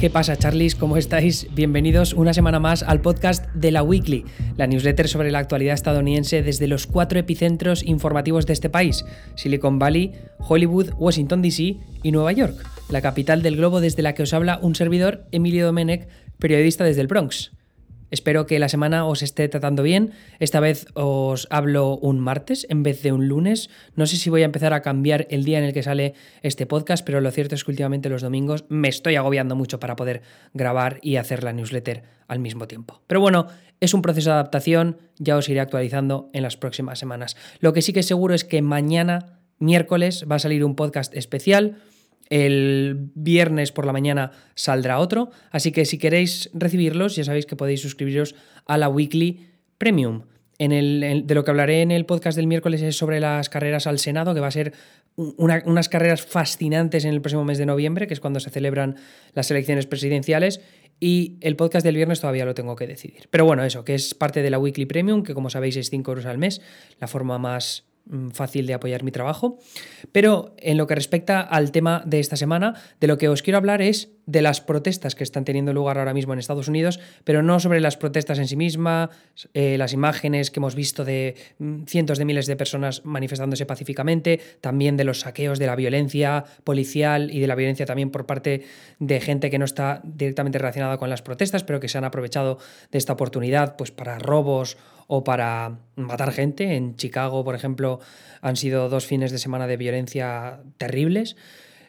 ¿Qué pasa, Charlies? ¿Cómo estáis? Bienvenidos una semana más al podcast de la Weekly, la newsletter sobre la actualidad estadounidense desde los cuatro epicentros informativos de este país: Silicon Valley, Hollywood, Washington DC y Nueva York, la capital del globo desde la que os habla un servidor, Emilio Domenech, periodista desde el Bronx. Espero que la semana os esté tratando bien. Esta vez os hablo un martes en vez de un lunes. No sé si voy a empezar a cambiar el día en el que sale este podcast, pero lo cierto es que últimamente los domingos me estoy agobiando mucho para poder grabar y hacer la newsletter al mismo tiempo. Pero bueno, es un proceso de adaptación, ya os iré actualizando en las próximas semanas. Lo que sí que es seguro es que mañana, miércoles, va a salir un podcast especial el viernes por la mañana saldrá otro, así que si queréis recibirlos ya sabéis que podéis suscribiros a la Weekly Premium. En el, de lo que hablaré en el podcast del miércoles es sobre las carreras al Senado, que va a ser unas carreras fascinantes en el próximo mes de noviembre, que es cuando se celebran las elecciones presidenciales. Y el podcast del viernes todavía lo tengo que decidir. Pero bueno, eso, que es parte de la Weekly Premium, que como sabéis es 5 euros al mes, la forma más fácil de apoyar mi trabajo. Pero en lo que respecta al tema de esta semana, de lo que os quiero hablar es de las protestas que están teniendo lugar ahora mismo en Estados Unidos, pero no sobre las protestas en sí mismas, eh, las imágenes que hemos visto de mm, cientos de miles de personas manifestándose pacíficamente, también de los saqueos, de la violencia policial y de la violencia también por parte de gente que no está directamente relacionada con las protestas, pero que se han aprovechado de esta oportunidad pues, para robos o para matar gente. En Chicago, por ejemplo, han sido dos fines de semana de violencia terribles.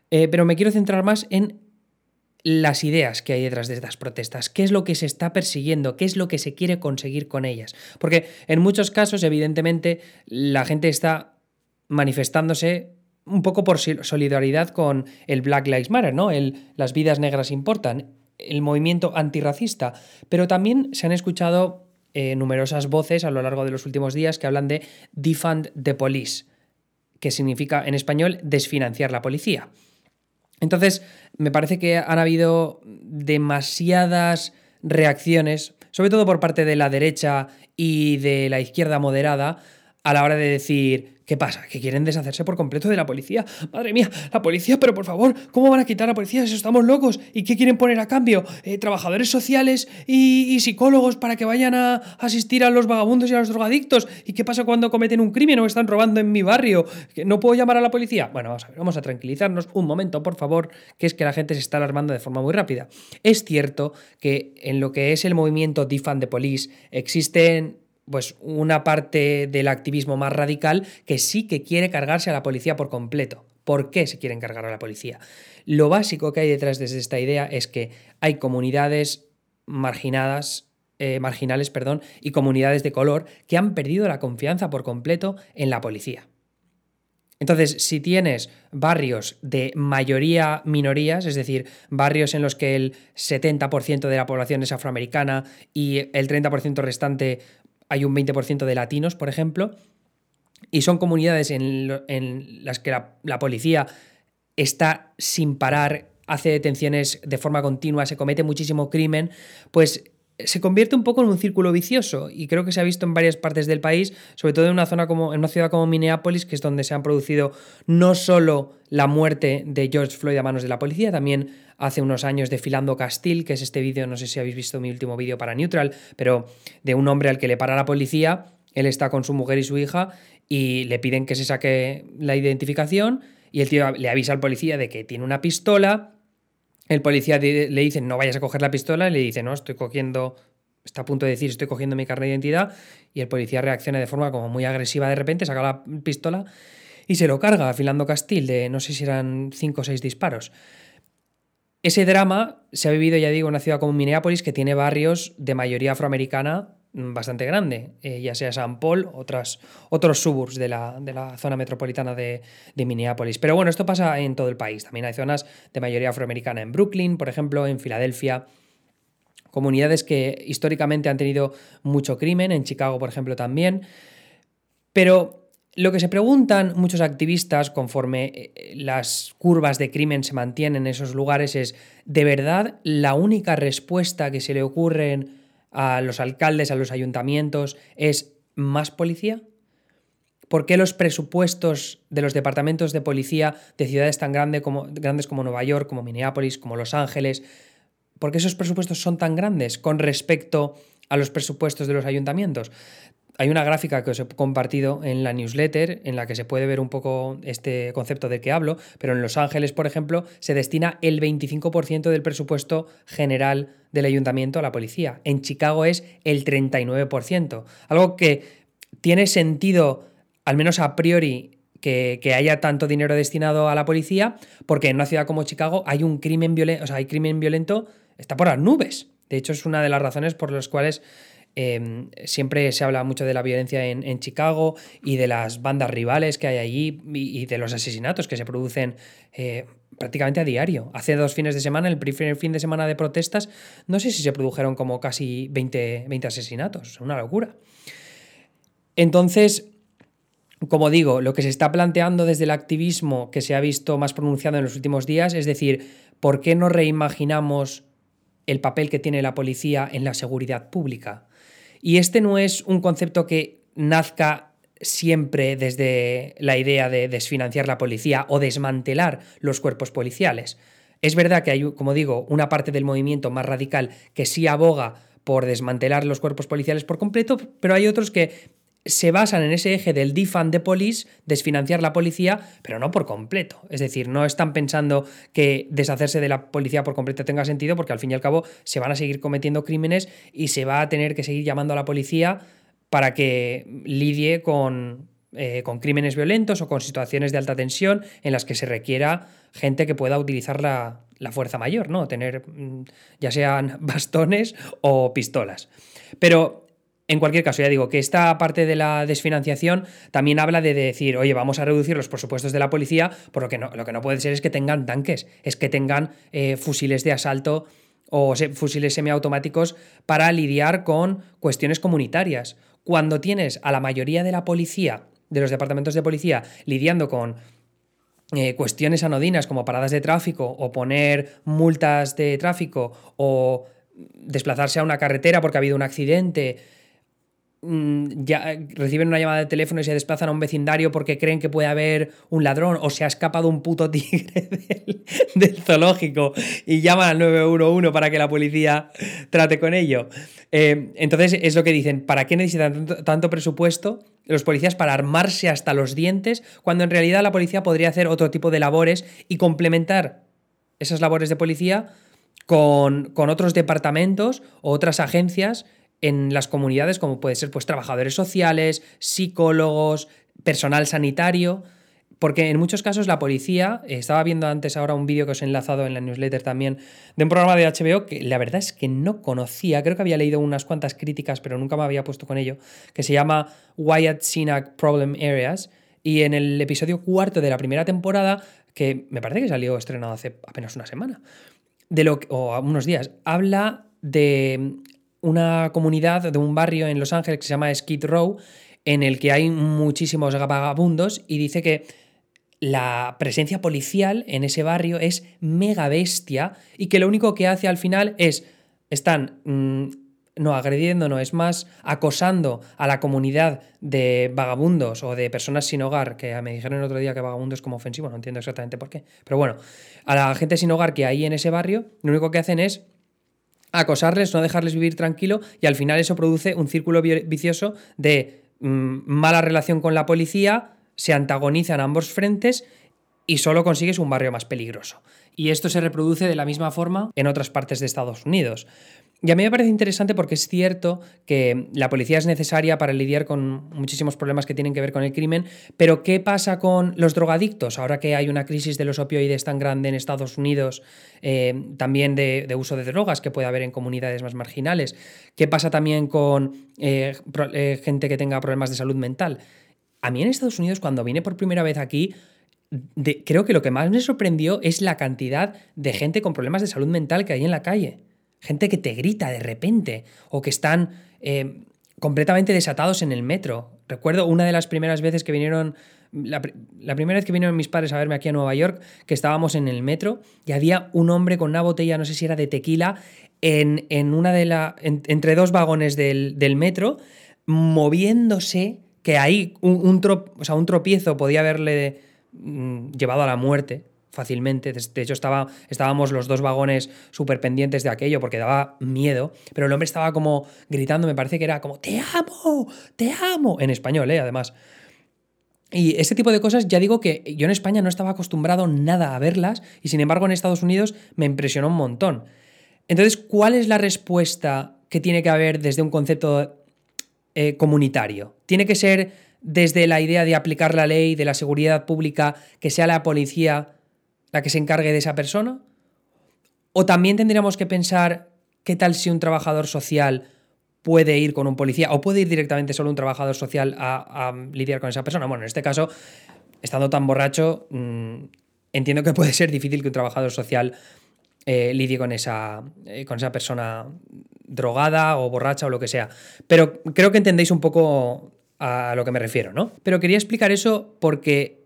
Eh, pero me quiero centrar más en las ideas que hay detrás de estas protestas, qué es lo que se está persiguiendo, qué es lo que se quiere conseguir con ellas. Porque en muchos casos, evidentemente, la gente está manifestándose un poco por solidaridad con el Black Lives Matter, ¿no? El, las vidas negras importan, el movimiento antirracista, pero también se han escuchado eh, numerosas voces a lo largo de los últimos días que hablan de defund the police, que significa en español desfinanciar la policía. Entonces, me parece que han habido demasiadas reacciones, sobre todo por parte de la derecha y de la izquierda moderada, a la hora de decir, ¿Qué pasa? ¿Que quieren deshacerse por completo de la policía? Madre mía, la policía, pero por favor, ¿cómo van a quitar a la policía estamos locos? ¿Y qué quieren poner a cambio? Eh, ¿Trabajadores sociales y, psicólogos para que vayan a asistir a los vagabundos y a los drogadictos? ¿Y qué pasa cuando cometen un crimen o están robando en mi barrio? ¿No puedo llamar a la policía? Bueno, vamos a ver, vamos a tranquilizarnos un momento, por favor, que es que la gente se está alarmando de forma muy rápida. Es cierto que en lo que es el movimiento Defund the Police existen pues una parte del activismo más radical que sí que quiere cargarse a la policía por completo. ¿Por qué se quieren cargar a la policía? Lo básico que hay detrás de esta idea es que hay comunidades marginadas, eh, marginales, perdón, y comunidades de color que han perdido la confianza por completo en la policía. Entonces, si tienes barrios de mayoría minorías, es decir, barrios en los que el 70% de la población es afroamericana y el 30% restante hay un 20% de latinos, por ejemplo, y son comunidades en, las que la, policía está sin parar, hace detenciones de forma continua, se comete muchísimo crimen, pues se convierte un poco en un círculo vicioso y creo que se ha visto en varias partes del país, sobre todo en una zona como en una ciudad como Minneapolis, que es donde se han producido no solo la muerte de George Floyd a manos de la policía, también hace unos años de Filando Castile, que es este vídeo, no sé si habéis visto mi último vídeo para Neutral, pero de un hombre al que le para la policía, él está con su mujer y su hija y le piden que se saque la identificación y el tío le avisa al policía de que tiene una pistola el policía le dice, no vayas a coger la pistola, y le dice, no, estoy cogiendo, está a punto de decir, estoy cogiendo mi carnet de identidad, y el policía reacciona de forma como muy agresiva de repente, saca la pistola y se lo carga, afilando Castil, de no sé si eran cinco o seis disparos. Ese drama se ha vivido, ya digo, en una ciudad como Minneapolis, que tiene barrios de mayoría afroamericana Mm, bastante grande, eh, ya sea San Paul, otros suburbs de la, zona metropolitana de, de, Minneapolis. Pero bueno, esto pasa en todo el país. También hay zonas de mayoría afroamericana en Brooklyn, por ejemplo, en Filadelfia. Comunidades que históricamente han tenido mucho crimen, en Chicago, por ejemplo, también. Pero lo que se preguntan muchos activistas conforme eh, las curvas de crimen se mantienen en esos lugares es, ¿de verdad la única respuesta que se le ocurren a los alcaldes, a los ayuntamientos, es más policía? ¿Por qué los presupuestos de los departamentos de policía de ciudades tan grandes como Nueva York, como Minneapolis, como Los Ángeles, ¿por qué esos presupuestos son tan grandes con respecto a los presupuestos de los ayuntamientos? Hay una gráfica que os he compartido en la newsletter en la que se puede ver un poco este concepto de que hablo, pero en Los Ángeles, por ejemplo, se destina el 25% del presupuesto general del ayuntamiento a la policía. En Chicago es el 39%, algo que tiene sentido, al menos a priori, que, haya tanto dinero destinado a la policía, porque en una ciudad como Chicago hay un crimen violento, sea, hay crimen violento, está por las nubes. De hecho, es una de las razones por las cuales em, siempre se habla mucho de la violencia en, Chicago y de las bandas rivales que hay allí y, de los asesinatos que se producen eh, prácticamente a diario. Hace dos fines de semana, el primer fin de semana de protestas, no sé si se produjeron como casi 20, 20 asesinatos. Una locura. Entonces, como digo, lo que se está planteando desde el activismo que se ha visto más pronunciado en los últimos días es decir, ¿por qué no reimaginamos el papel que tiene la policía en la seguridad pública? Y este no es un concepto que nazca siempre desde la idea de desfinanciar la policía o desmantelar los cuerpos policiales. Es verdad que hay, como digo, una parte del movimiento más radical que sí aboga por desmantelar los cuerpos policiales por completo, pero hay otros que se basan en ese eje del defund de police, desfinanciar la policía, pero no por completo. Es decir, no están pensando que deshacerse de la policía por completo tenga sentido, porque al fin y al cabo se van a seguir cometiendo crímenes y se va a tener que seguir llamando a la policía para que lidie con, eh, con crímenes violentos o con situaciones de alta tensión en las que se requiera gente que pueda utilizar la, la fuerza mayor, ¿no? Tener mm, ya sean bastones o pistolas. Pero en cualquier caso, ya digo que esta parte de la desfinanciación también habla de decir, oye, vamos a reducir los presupuestos de la policía, por lo que no, lo que no puede ser es que tengan tanques, es que tengan eh, fusiles de asalto o fusiles semiautomáticos para lidiar con cuestiones comunitarias. Cuando tienes a la mayoría de la policía, de los departamentos de policía, lidiando con eh, cuestiones anodinas como paradas de tráfico o poner multas de tráfico o desplazarse a una carretera porque ha habido un accidente, ya reciben una llamada de teléfono y se desplazan a un vecindario porque creen que puede haber un ladrón o se ha escapado un puto tigre del, zoológico y llaman al 911 para que la policía trate con ello. Eh, entonces es lo que dicen, ¿para qué necesitan tanto, presupuesto los policías para armarse hasta los dientes cuando en realidad la policía podría hacer otro tipo de labores y complementar esas labores de policía con, con otros departamentos o otras agencias en las comunidades, como puede ser pues, trabajadores sociales, psicólogos, personal sanitario, porque en muchos casos la policía, eh, estaba viendo antes ahora un vídeo que os he enlazado en la newsletter también, de un programa de HBO que la verdad es que no conocía, creo que había leído unas cuantas críticas, pero nunca me había puesto con ello, que se llama Wyatt Cenac Problem Areas, y en el episodio cuarto de la primera temporada, que me parece que salió estrenado hace apenas una semana, de lo o unos días, habla de una comunidad de un barrio en Los Ángeles que se llama Skid Row, en el que hay muchísimos vagabundos y dice que la presencia policial en ese barrio es mega bestia y que lo único que hace al final es, están, mm, no agrediendo, no, es más acosando a la comunidad de vagabundos o de personas sin hogar, que me dijeron el otro día que vagabundo es como ofensivo, no entiendo exactamente por qué, pero bueno, a la gente sin hogar que hay en ese barrio, lo único que hacen es acosarles, no dejarles vivir tranquilo y al final eso produce un círculo vicioso de mm, mala relación con la policía, se antagonizan ambos frentes y solo consigues un barrio más peligroso. Y esto se reproduce de la misma forma en otras partes de Estados Unidos. Y a mí me parece interesante porque es cierto que la policía es necesaria para lidiar con muchísimos problemas que tienen que ver con el crimen, pero ¿qué pasa con los drogadictos? Ahora que hay una crisis de los opioides tan grande en Estados Unidos, eh, también de, uso de drogas que puede haber en comunidades más marginales. ¿Qué pasa también con eh, eh, gente que tenga problemas de salud mental? A mí en Estados Unidos, cuando vine por primera vez aquí, creo que lo que más me sorprendió es la cantidad de gente con problemas de salud mental que hay en la calle gente que te grita de repente o que están eh, completamente desatados en el metro. Recuerdo una de las primeras veces que vinieron, la, primera vez que vinieron mis padres a verme aquí a Nueva York, que estábamos en el metro y había un hombre con una botella, no sé si era de tequila, en, una de la, entre dos vagones del, metro, moviéndose, que ahí un, un, un tropiezo podía haberle mm, llevado a la muerte fácilmente. De hecho, estaba, estábamos los dos vagones súper pendientes de aquello porque daba miedo, pero el hombre estaba como gritando, me parece que era como, te amo, te amo, en español, ¿eh? además. Y ese tipo de cosas, ya digo que yo en España no estaba acostumbrado nada a verlas y sin embargo en Estados Unidos me impresionó un montón. Entonces, ¿cuál es la respuesta que tiene que haber desde un concepto eh, comunitario? ¿Tiene que ser desde la idea de aplicar la ley, de la seguridad pública, que sea la policía la que se encargue de esa persona? ¿O también tendríamos que pensar qué tal si un trabajador social puede ir con un policía o puede ir directamente solo un trabajador social a, lidiar con esa persona? Bueno, en este caso, estando tan borracho, mm, entiendo que puede ser difícil que un trabajador social eh, lidie con esa, eh, con esa persona drogada o borracha o lo que sea. Pero creo que entendéis un poco a lo que me refiero, ¿no? Pero quería explicar eso porque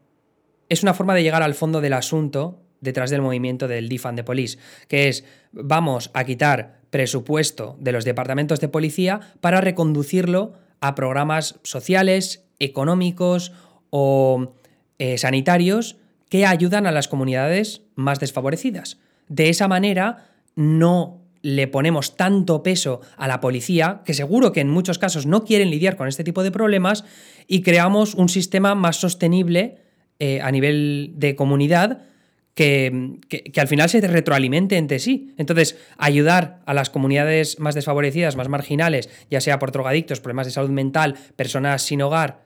es una forma de llegar al fondo del asunto detrás del movimiento del Defund de Police, que es vamos a quitar presupuesto de los departamentos de policía para reconducirlo a programas sociales, económicos o eh, sanitarios que ayudan a las comunidades más desfavorecidas. De esa manera no le ponemos tanto peso a la policía, que seguro que en muchos casos no quieren lidiar con este tipo de problemas, y creamos un sistema más sostenible eh, a nivel de comunidad que, que, al final se retroalimente entre sí. Entonces, ayudar a las comunidades más desfavorecidas, más marginales, ya sea por drogadictos, problemas de salud mental, personas sin hogar,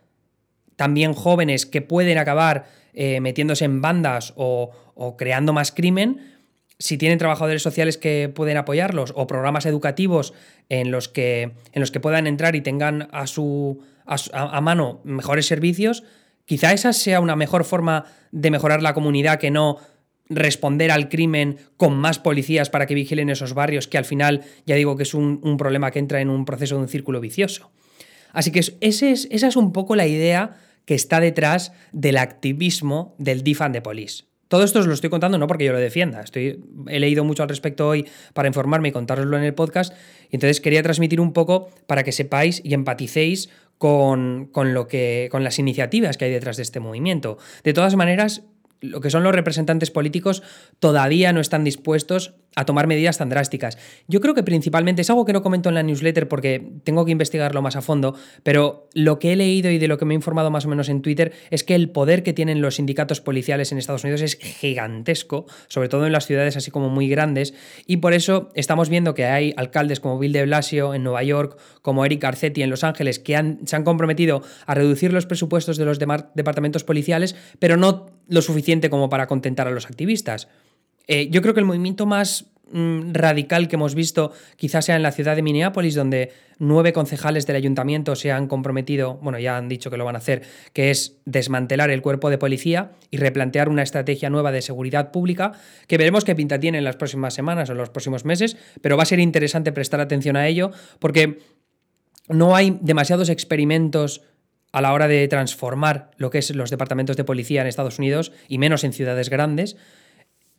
también jóvenes que pueden acabar eh, metiéndose en bandas o, o creando más crimen, si tienen trabajadores sociales que pueden apoyarlos o programas educativos en los que, en los que puedan entrar y tengan a, su, a, mano mejores servicios, quizá esa sea una mejor forma de mejorar la comunidad que no responder al crimen con más policías para que vigilen esos barrios, que al final ya digo que es un, problema que entra en un proceso de un círculo vicioso. Así que esa es un poco la idea que está detrás del activismo del defund de police. Todo esto os lo estoy contando no porque yo lo defienda, estoy, he leído mucho al respecto hoy para informarme y contároslo en el podcast, y entonces quería transmitir un poco para que sepáis y empaticéis con, con, lo que, con las iniciativas que hay detrás de este movimiento. De todas maneras, lo que son los representantes políticos todavía no están dispuestos a tomar medidas tan drásticas. Yo creo que principalmente es algo que no comento en la newsletter porque tengo que investigarlo más a fondo, pero lo que he leído y de lo que me he informado más o menos en Twitter es que el poder que tienen los sindicatos policiales en Estados Unidos es gigantesco, sobre todo en las ciudades así como muy grandes, y por eso estamos viendo que hay alcaldes como Bill de Blasio en Nueva York, como Eric Arcetti en Los Ángeles, que se han comprometido a reducir los presupuestos de los departamentos policiales, pero no lo suficiente como para contentar a los activistas. Eh, yo creo que el movimiento más mm, radical que hemos visto quizás sea en la ciudad de Minneapolis, donde nueve concejales del ayuntamiento se han comprometido, bueno, ya han dicho que lo van a hacer, que es desmantelar el cuerpo de policía y replantear una estrategia nueva de seguridad pública, que veremos qué pinta tiene en las próximas semanas o en los próximos meses, pero va a ser interesante prestar atención a ello, porque no hay demasiados experimentos a la hora de transformar lo que es los departamentos de policía en Estados Unidos y menos en ciudades grandes.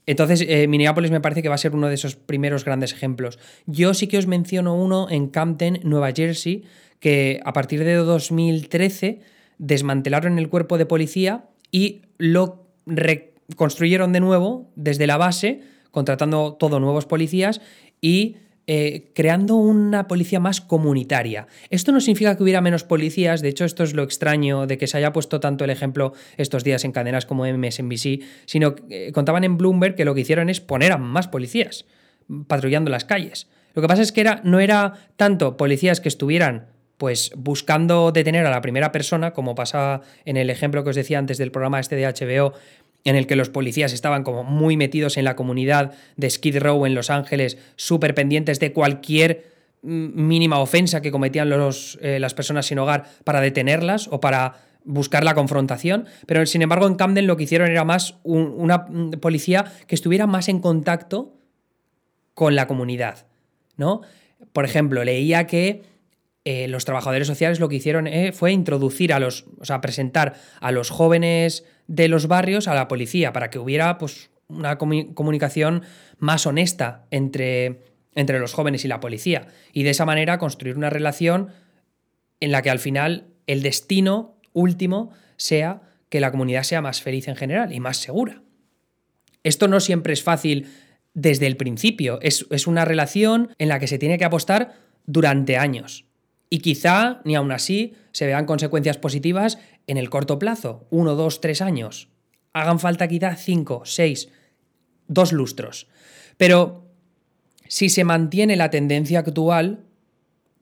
Entonces, eh, Minneapolis me parece que va a ser uno de esos primeros grandes ejemplos. Yo sí que os menciono uno en Camden, Nueva Jersey, que a partir de 2013 desmantelaron el cuerpo de policía y lo reconstruyeron de nuevo desde la base, contratando todos nuevos policías y eh, creando una policía más comunitaria. Esto no significa que hubiera menos policías, de hecho esto es lo extraño de que se haya puesto tanto el ejemplo estos días en cadenas como MSNBC, sino que eh, contaban en Bloomberg que lo que hicieron es poner a más policías patrullando las calles. Lo que pasa es que era, no era tanto policías que estuvieran pues buscando detener a la primera persona, como pasaba en el ejemplo que os decía antes del programa este de HBO, en el que los policías estaban como muy metidos en la comunidad de Skid Row en Los Ángeles, súper pendientes de cualquier mm, mínima ofensa que cometían los, eh, las personas sin hogar para detenerlas o para buscar la confrontación, pero sin embargo en Camden lo que hicieron era más una mm, policía que estuviera más en contacto con la comunidad, ¿no? Por ejemplo, leía que eh, los trabajadores sociales lo que hicieron eh, fue introducir a los, o sea, presentar a los jóvenes de los barrios a la policía para que hubiera pues, una comunicación más honesta entre, entre los jóvenes y la policía. Y de esa manera construir una relación en la que al final el destino último sea que la comunidad sea más feliz en general y más segura. Esto no siempre es fácil desde el principio, es, es una relación en la que se tiene que apostar durante años. Y quizá, ni aún así, se vean consecuencias positivas en el corto plazo, uno, dos, tres años. Hagan falta quizá cinco, seis, dos lustros. Pero si se mantiene la tendencia actual,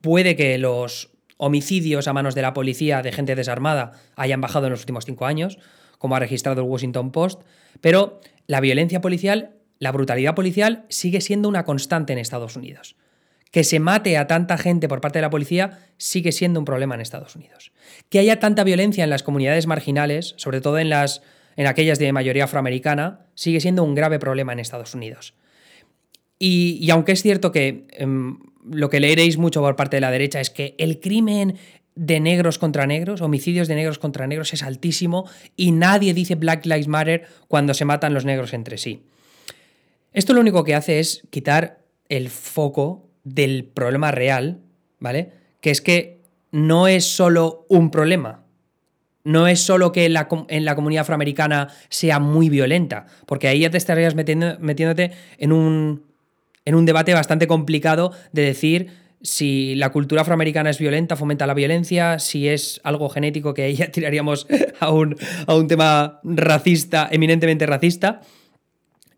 puede que los homicidios a manos de la policía de gente desarmada hayan bajado en los últimos cinco años, como ha registrado el Washington Post, pero la violencia policial, la brutalidad policial sigue siendo una constante en Estados Unidos. Que se mate a tanta gente por parte de la policía sigue siendo un problema en Estados Unidos. Que haya tanta violencia en las comunidades marginales, sobre todo en, las, en aquellas de mayoría afroamericana, sigue siendo un grave problema en Estados Unidos. Y, aunque es cierto que em, lo que leeréis mucho por parte de la derecha es que el crimen de negros contra negros, homicidios de negros contra negros es altísimo y nadie dice Black Lives Matter cuando se matan los negros entre sí. Esto lo único que hace es quitar el foco del problema real, ¿vale? Que es que no es solo un problema. No es solo que en la, comunidad afroamericana sea muy violenta, porque ahí ya te estarías metiéndote en un, en un debate bastante complicado de decir si la cultura afroamericana es violenta, fomenta la violencia, si es algo genético que ahí ya tiraríamos a un, a un tema racista, eminentemente racista,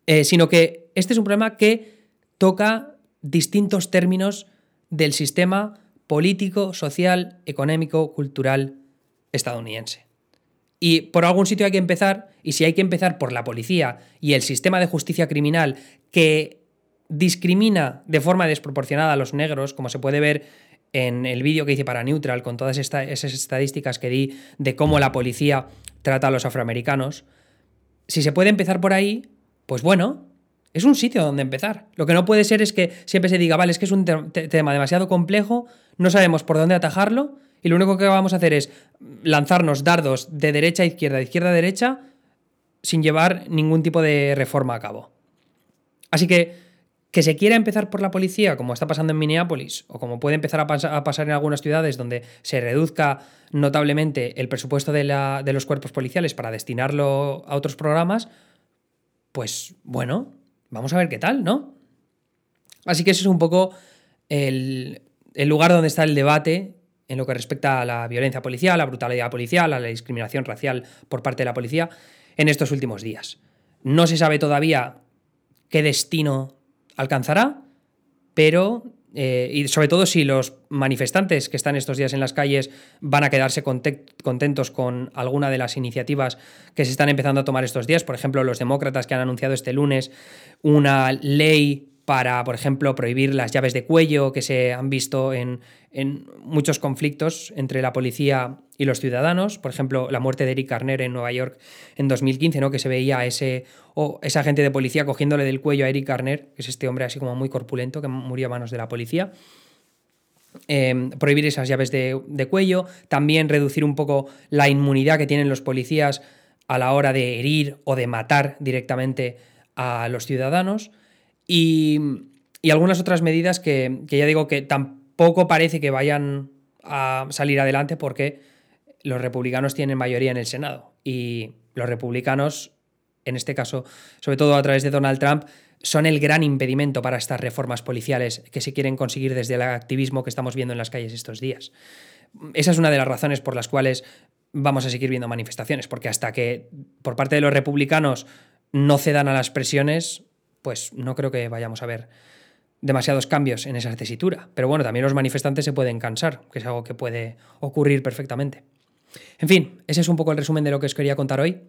eh, sino que este es un problema que toca distintos términos del sistema político, social, económico, cultural estadounidense. Y por algún sitio hay que empezar, y si hay que empezar por la policía y el sistema de justicia criminal que discrimina de forma desproporcionada a los negros, como se puede ver en el vídeo que hice para Neutral, con todas esas estadísticas que di de cómo la policía trata a los afroamericanos, si se puede empezar por ahí, pues bueno, es un sitio donde empezar. Lo que no puede ser es que siempre se diga, vale, es que es un tema demasiado complejo, no sabemos por dónde atajarlo, y lo único que vamos a hacer es lanzarnos dardos de derecha a izquierda, de izquierda a derecha, sin llevar ningún tipo de reforma a cabo. Así que que se quiera empezar por la policía, como está pasando en Minneapolis, o como puede empezar a, pasar en algunas ciudades donde se reduzca notablemente el presupuesto de, de los cuerpos policiales para destinarlo a otros programas, pues bueno, Vamos a ver qué tal, ¿no? Así que ese es un poco el, lugar donde está el debate en lo que respecta a la violencia policial, a la brutalidad policial, a la discriminación racial por parte de la policía en estos últimos días. No se sabe todavía qué destino alcanzará, pero eh, y sobre todo si los manifestantes que están estos días en las calles van a quedarse contentos con alguna de las iniciativas que se están empezando a tomar estos días. Por ejemplo, los demócratas que han anunciado este lunes una ley para, por ejemplo, prohibir las llaves de cuello que se han visto en, muchos conflictos entre la policía y los ciudadanos. Por ejemplo, la muerte de Eric Garner en Nueva York en 2015, ¿no? que se veía ese, o ese agente de policía cogiéndole del cuello a Eric Garner, que es este hombre así como muy corpulento que murió a manos de la policía. Em, prohibir esas llaves de, de cuello, también reducir un poco la inmunidad que tienen los policías a la hora de herir o de matar directamente a los ciudadanos. Y, algunas otras medidas que, ya digo que tampoco parece que vayan a salir adelante porque los republicanos tienen mayoría en el Senado y los republicanos, en este caso, sobre todo a través de Donald Trump, son el gran impedimento para estas reformas policiales que se quieren conseguir desde el activismo que estamos viendo en las calles estos días. Esa es una de las razones por las cuales vamos a seguir viendo manifestaciones, porque hasta que por parte de los republicanos no cedan a las presiones, pues no creo que vayamos a ver demasiados cambios en esa tesitura. Pero bueno, también los manifestantes se pueden cansar, que es algo que puede ocurrir perfectamente. En fin, ese es un poco el resumen de lo que os quería contar hoy.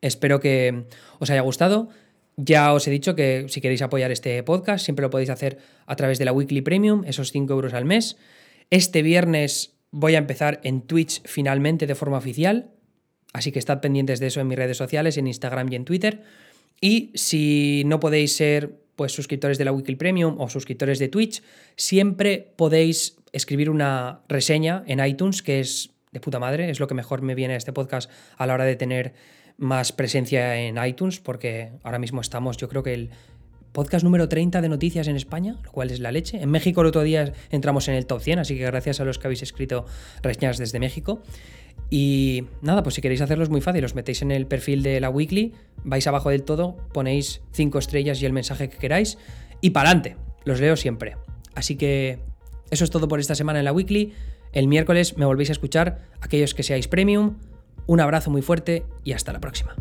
Espero que os haya gustado. Ya os he dicho que si queréis apoyar este podcast, siempre lo podéis hacer a través de la Weekly Premium, esos 5 euros al mes. Este viernes voy a empezar en Twitch finalmente de forma oficial, así que estad pendientes de eso en mis redes sociales, en Instagram y en Twitter. Y si no podéis ser pues, suscriptores de la Weekly Premium o suscriptores de Twitch, siempre podéis escribir una reseña en iTunes, que es de puta madre, es lo que mejor me viene a este podcast a la hora de tener más presencia en iTunes, porque ahora mismo estamos, yo creo que el podcast número 30 de noticias en España, lo cual es la leche. En México el otro día entramos en el top 100, así que gracias a los que habéis escrito reseñas desde México. Y nada, pues si queréis hacerlo muy fácil, os metéis en el perfil de la weekly, vais abajo del todo, ponéis 5 estrellas y el mensaje que queráis y para adelante, los leo siempre. Así que eso es todo por esta semana en la weekly. El miércoles me volvéis a escuchar, aquellos que seáis premium. Un abrazo muy fuerte y hasta la próxima.